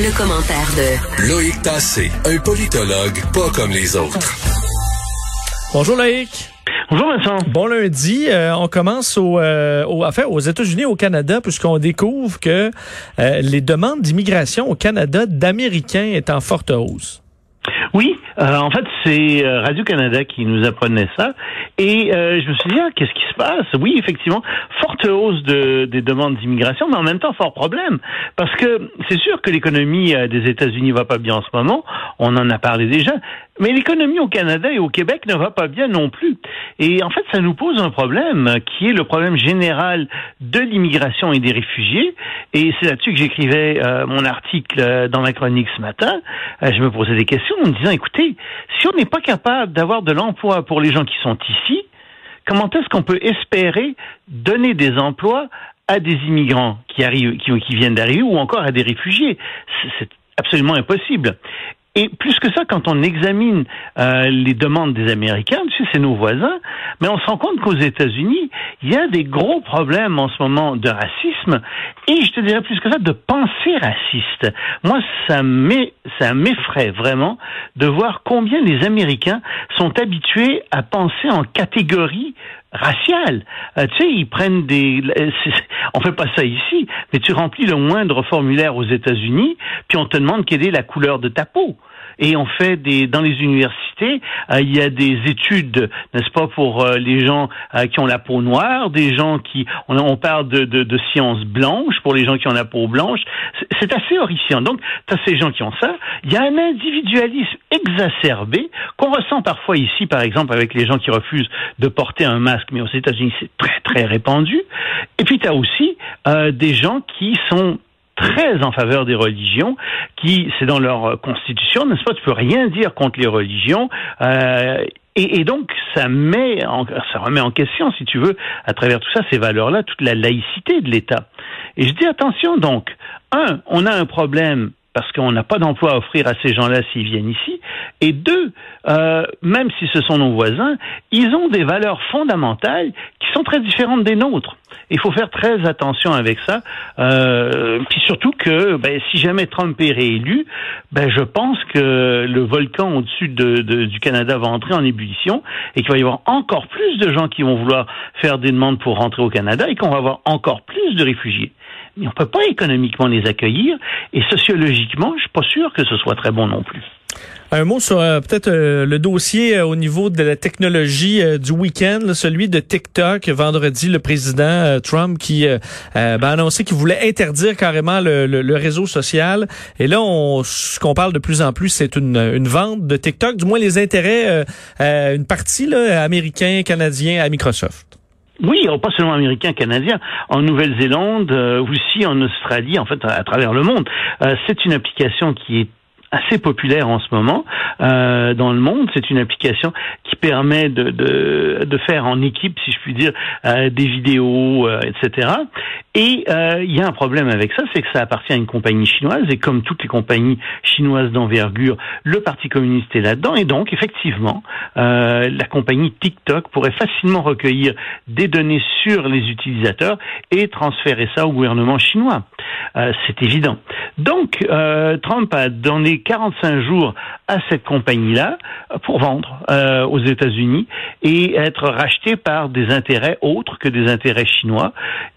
Le commentaire de Loïc Tassé, un politologue pas comme les autres. Bonjour Loïc. Bonjour Vincent. Bon lundi, euh, on commence au, euh, au, enfin, aux États-Unis, au Canada, puisqu'on découvre que euh, les demandes d'immigration au Canada d'Américains est en forte hausse. Oui, euh, en fait, c'est euh, Radio-Canada qui nous apprenait ça. Et euh, je me suis dit, ah, qu'est-ce qui se passe? Oui, effectivement, forte hausse de, des demandes d'immigration, mais en même temps, fort problème. Parce que c'est sûr que l'économie des États-Unis va pas bien en ce moment. On en a parlé déjà. Mais l'économie au Canada et au Québec ne va pas bien non plus. Et en fait, ça nous pose un problème qui est le problème général de l'immigration et des réfugiés. Et c'est là-dessus que j'écrivais mon article dans ma chronique ce matin. je me posais des questions en me disant, écoutez, si on n'est pas capable d'avoir de l'emploi pour les gens qui sont ici, comment est-ce qu'on peut espérer donner des emplois à des immigrants qui arrivent, qui, viennent d'arriver, ou encore à des réfugiés? C'est absolument impossible. Et plus que ça, quand on examine euh, les demandes des Américains, tu c'est nos voisins, mais on se rend compte qu'aux États-Unis, il y a des gros problèmes en ce moment de racisme, et je te dirais plus que ça, de pensée raciste. Moi, ça m'effraie vraiment de voir combien les Américains sont habitués à penser en catégories raciales. Euh, tu sais, ils prennent des... On fait pas ça ici, mais tu remplis le moindre formulaire aux États-Unis, puis on te demande quelle est la couleur de ta peau et on fait des dans les universités, euh, il y a des études, n'est-ce pas, pour euh, les gens euh, qui ont la peau noire, des gens qui on, parle de, de, de, sciences blanches pour les gens qui ont la peau blanche. C'est assez horrifiant. Donc, tu as ces gens qui ont ça. Il y a un individualisme exacerbé qu'on ressent parfois ici, par exemple, avec les gens qui refusent de porter un masque, mais aux États-Unis, c'est très, très répandu. Et puis, tu as aussi des gens qui sont très en faveur des religions, qui, c'est dans leur constitution, n'est-ce pas, tu peux rien dire contre les religions. Euh, et, et, donc, ça met, en, ça remet en question, si tu veux, à travers tout ça, ces valeurs-là, toute la laïcité de l'État. Et je dis attention, donc, un, on a un problème parce qu'on n'a pas d'emploi à offrir à ces gens-là s'ils viennent ici. Et deux, euh, même si ce sont nos voisins, ils ont des valeurs fondamentales qui sont très différentes des nôtres. Il faut faire très attention avec ça. Euh, puis surtout que ben, si jamais Trump est réélu, ben, je pense que le volcan au-dessus de, de, du Canada va entrer en ébullition et qu'il va y avoir encore plus de gens qui vont vouloir faire des demandes pour rentrer au Canada et qu'on va avoir encore plus de réfugiés on ne peut pas économiquement les accueillir et sociologiquement, je suis pas sûr que ce soit très bon non plus. Un mot sur euh, peut-être euh, le dossier euh, au niveau de la technologie du week-end, celui de TikTok. Vendredi, le président Trump qui ben, a annoncé qu'il voulait interdire carrément le, le, réseau social. Et là, on, ce qu'on parle de plus en plus, c'est une, une, vente de TikTok, du moins les intérêts, une partie là, américain, canadien à Microsoft. Oui, oh, pas seulement américain, canadien, en Nouvelle-Zélande, euh, aussi en Australie, en fait, à, travers le monde. Euh, c'est une application qui est assez populaire en ce moment euh, dans le monde. C'est une application qui permet de, de, faire en équipe, si je puis dire, euh, des vidéos, euh, etc. Et euh, il y a un problème avec ça, c'est que ça appartient à une compagnie chinoise, et comme toutes les compagnies chinoises d'envergure, le Parti communiste est là-dedans, et donc effectivement, euh, la compagnie TikTok pourrait facilement recueillir des données sur les utilisateurs et transférer ça au gouvernement chinois. Euh, c'est évident. Donc, Trump a donné 45 jours à cette compagnie-là pour vendre aux États-Unis et être racheté par des intérêts autres que des intérêts chinois.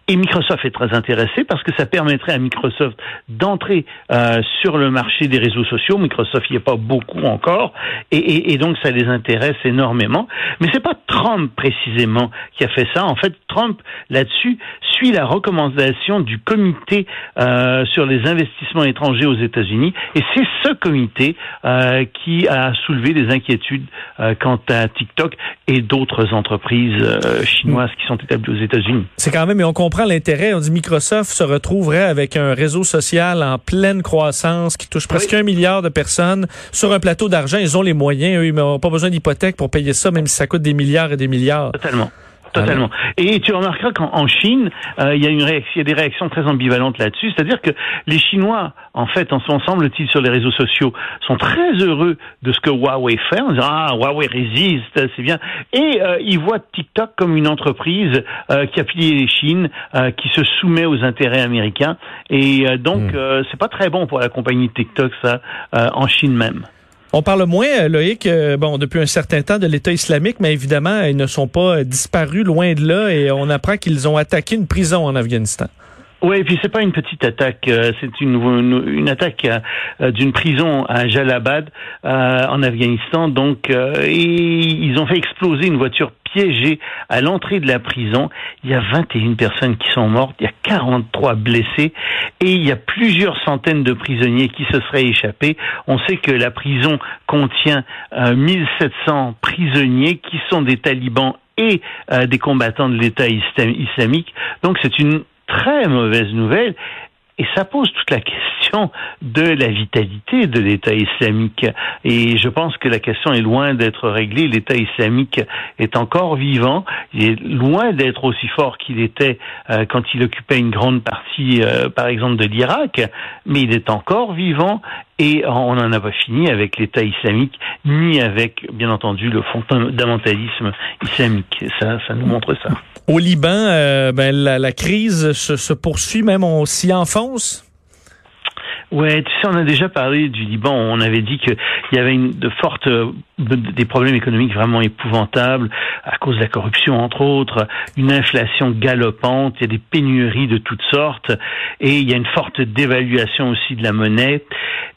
Et Microsoft est très intéressé parce que ça permettrait à Microsoft d'entrer euh, sur le marché des réseaux sociaux. Microsoft n'y est pas beaucoup encore, et, et, et, donc ça les intéresse énormément. Mais c'est pas Trump précisément qui a fait ça. En fait, Trump là-dessus suit la recommandation du comité euh, sur les investissements étrangers aux États-Unis, et c'est ce comité euh, qui a soulevé des inquiétudes euh, quant à TikTok et d'autres entreprises euh, chinoises qui sont établies aux États-Unis. C'est quand même, mais on comprend l'intérêt. On dit Microsoft se retrouverait avec un réseau social en pleine croissance qui touche presque un milliard de personnes sur un plateau d'argent. Ils ont les moyens, eux, ils n'ont pas besoin d'hypothèque pour payer ça, même si ça coûte des milliards et des milliards. Totalement. Totalement. Et tu remarqueras qu'en Chine, euh, il y a une réaction, il y a des réactions très ambivalentes là-dessus. C'est-à-dire que les Chinois, en fait, en ce semble-t-il sur les réseaux sociaux, sont très heureux de ce que Huawei fait. En disant ah Huawei résiste, c'est bien. Et euh, ils voient TikTok comme une entreprise euh, qui a plié les Chines, euh, qui se soumet aux intérêts américains. Et donc hmm. c'est pas très bon pour la compagnie TikTok ça en Chine même. On parle moins, euh, Loïc, euh, bon, depuis un certain temps de l'État islamique, mais évidemment, ils ne sont pas disparus loin de là et on apprend qu'ils ont attaqué une prison en Afghanistan. Oui, et puis c'est pas une petite attaque, euh, c'est une, une, attaque d'une prison à Jalabad en Afghanistan. Donc, et ils ont fait exploser une voiture piégés à l'entrée de la prison. Il y a 21 personnes qui sont mortes, il y a 43 blessés et il y a plusieurs centaines de prisonniers qui se seraient échappés. On sait que la prison contient 1700 euh, prisonniers qui sont des talibans et euh, des combattants de l'État islamique. Donc c'est une très mauvaise nouvelle. Et ça pose toute la question de la vitalité de l'État islamique. Et je pense que la question est loin d'être réglée. L'État islamique est encore vivant. Il est loin d'être aussi fort qu'il était euh, quand il occupait une grande partie, euh, par exemple, de l'Irak. Mais il est encore vivant et on n'en a pas fini avec l'État islamique, ni avec, bien entendu, le fondamentalisme islamique. Ça, ça nous montre ça. Au Liban, euh, ben, la, crise se, se poursuit, même on s'y enfonce? Ouais, tu sais, on a déjà parlé du Liban. On avait dit qu'il y avait une, de fortes, des problèmes économiques vraiment épouvantables à cause de la corruption, entre autres, une inflation galopante, il y a des pénuries de toutes sortes, et il y a une forte dévaluation aussi de la monnaie.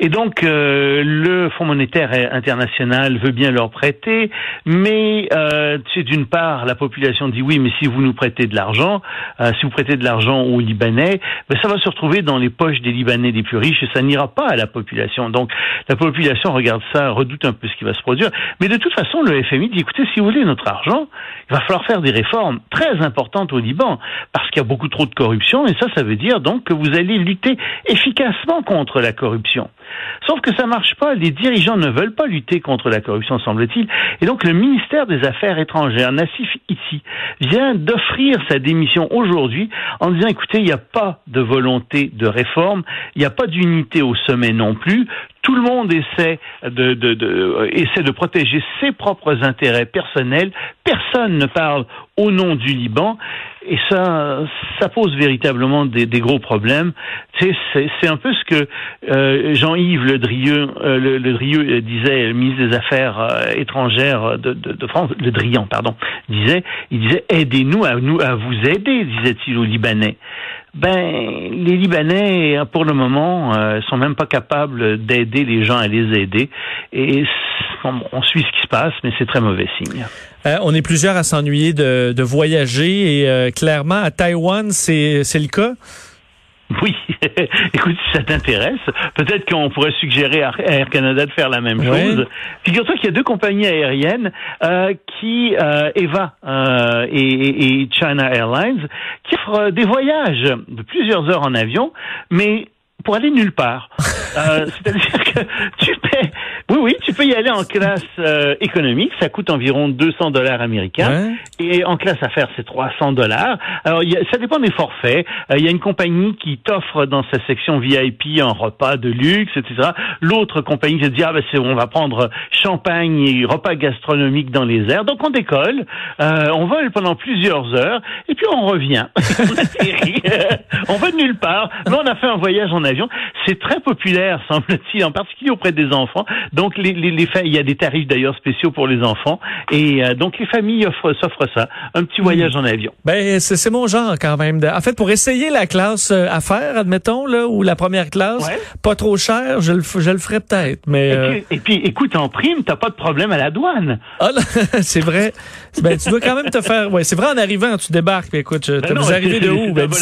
Et donc, euh, le Fonds monétaire international veut bien leur prêter, mais euh, tu sais, d'une part, la population dit oui, mais si vous nous prêtez de l'argent, euh, si vous prêtez de l'argent aux Libanais, ben, ça va se retrouver dans les poches des Libanais les plus riches ça n'ira pas à la population. Donc la population regarde ça, redoute un peu ce qui va se produire. Mais de toute façon, le FMI dit écoutez, si vous voulez notre argent, il va falloir faire des réformes très importantes au Liban parce qu'il y a beaucoup trop de corruption et ça, ça veut dire donc que vous allez lutter efficacement contre la corruption. Sauf que ça marche pas. Les dirigeants ne veulent pas lutter contre la corruption, semble-t-il. Et donc le ministère des Affaires étrangères, Nassif ici, vient d'offrir sa démission aujourd'hui en disant écoutez, il n'y a pas de volonté de réforme, il n'y a pas d'unité au sommet non plus. Tout le monde essaie de, de, de, essaie de protéger ses propres intérêts personnels. Personne ne parle au nom du Liban. Et ça, ça pose véritablement des, des gros problèmes. C'est un peu ce que euh, Jean-Yves Le Drieux, euh, le, le, Drieux disait, le ministre des Affaires euh, étrangères de, de, de, France, Le Drian, pardon, disait, il disait aidez-nous à nous à vous aider, disait-il aux Libanais. Ben, les Libanais, pour le moment, euh, sont même pas capables d'aider les gens à les aider. Et on, suit ce qui se passe, mais c'est très mauvais signe. Euh, on est plusieurs à s'ennuyer de, de, voyager et euh, clairement à Taïwan, c'est le cas? Oui, écoute, si ça t'intéresse, peut-être qu'on pourrait suggérer à Air Canada de faire la même chose. Figure-toi qu'il y a deux compagnies aériennes euh, qui, euh, Eva euh, et, et, China Airlines, qui offrent des voyages de plusieurs heures en avion, mais pour aller nulle part. Euh, c'est-à-dire que tu paies, oui, oui, tu peux y aller en classe euh, économique, ça coûte environ 200 dollars américains, et en classe affaires, c'est 300 dollars. Alors, y a, ça dépend des forfaits. Euh, il y a une compagnie qui t'offre dans sa section VIP un repas de luxe, etc. L'autre compagnie qui te dit, ah ben on va prendre champagne et repas gastronomique dans les airs. Donc on décolle, on vole pendant plusieurs heures, et puis on revient. on va de nulle part. Là, on a fait un voyage en avion. C'est très populaire, semble-t-il, en particulier auprès des enfants. Donc, les, les, les il y a des tarifs d'ailleurs spéciaux pour les enfants. Et euh, donc, les familles offrent, s'offrent ça, un petit voyage en avion. Ben, c'est mon genre quand même. En fait, pour essayer la classe euh, affaires, admettons, là, ou la première classe, pas trop cher, je le, je le ferais peut-être. Mais et, puis, euh, et puis, écoute, en prime, t'as pas de problème à la douane. Ah, c'est vrai. ben, tu dois quand même te faire. Ouais, c'est vrai en arrivant, tu débarques. Puis, écoute, ben vous arrivez de où? Ben, bon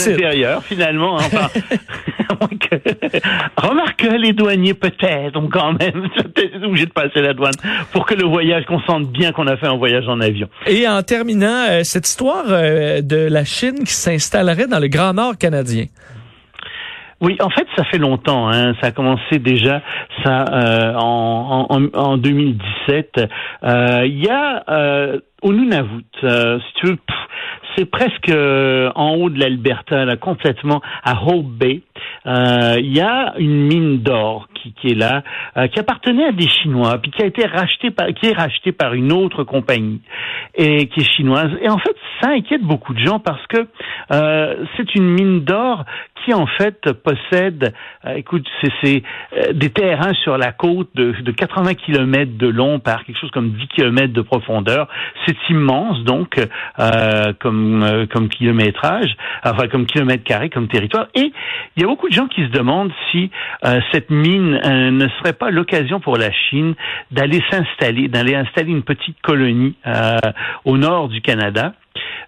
finalement. Enfin, Remarque les douaniers peut-être ont quand même obligé de passer la douane pour que le voyage, qu'on sente bien qu'on a fait un voyage en avion. Et en terminant, euh, cette histoire euh, de la Chine qui s'installerait dans le Grand Nord canadien. Oui, en fait, ça fait longtemps. Hein. Ça a commencé déjà ça euh, en, en, en, 2017. Il y a au Nunavut, si tu veux, c'est presque euh, en haut de l'Alberta, là, complètement à Hope Bay. Euh, il y a une mine d'or qui, qui, est là, euh, qui appartenait à des Chinois, puis qui a été racheté par, qui est racheté par une autre compagnie et qui est chinoise. Et en fait, ça inquiète beaucoup de gens parce que c'est une mine d'or qui en fait possède, écoute, c'est des terrains sur la côte de, de 80 km de long par quelque chose comme 10 km de profondeur. C'est immense donc euh, comme euh, comme kilométrage, enfin comme kilomètre carré, comme territoire. Et il y a beaucoup de gens qui se demandent si euh, cette mine euh, ne serait pas l'occasion pour la Chine d'aller s'installer, d'aller installer une petite colonie euh, au nord du Canada.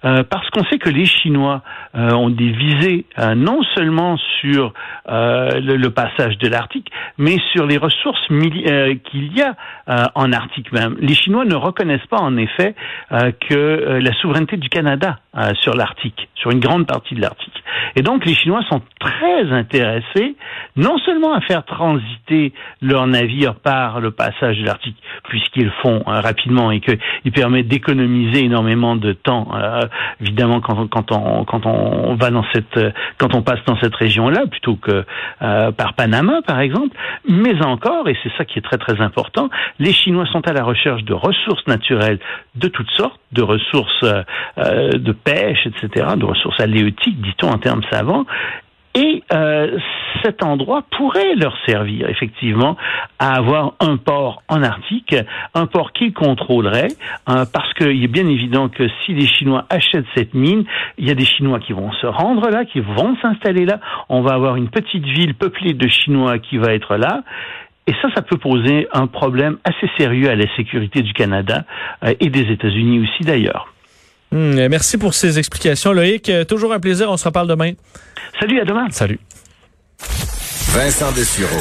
Euh, parce qu'on sait que les Chinois euh, ont des visées euh, non seulement sur le, le, passage de l'Arctique, mais sur les ressources qu'il y a en Arctique même. Les Chinois ne reconnaissent pas en effet que la souveraineté du Canada sur l'Arctique, sur une grande partie de l'Arctique. Et donc les Chinois sont très intéressés non seulement à faire transiter leurs navires par le passage de l'Arctique, puisqu'ils le font rapidement et qu'ils permettent d'économiser énormément de temps évidemment quand quand on quand on va dans cette quand on passe dans cette région-là plutôt que euh, par Panama par exemple, mais encore et c'est ça qui est très très important, les Chinois sont à la recherche de ressources naturelles de toutes sortes, de ressources euh, de pêche, etc., de ressources halieutiques, dit-on en termes savants, et euh, cet endroit pourrait leur servir effectivement à avoir un port en Arctique, un port qu'ils contrôleraient, euh, parce qu'il est bien évident que si les Chinois achètent cette mine, il y a des Chinois qui vont se rendre là, qui vont s'installer là. On va avoir une petite ville peuplée de Chinois qui va être là. Et ça, ça peut poser un problème assez sérieux à la sécurité du Canada euh, et des États-Unis aussi d'ailleurs. Hmm, merci pour ces explications, Loïc. Euh, toujours un plaisir. On se reparle demain. Salut, à demain. Salut. Vincent Dessureau,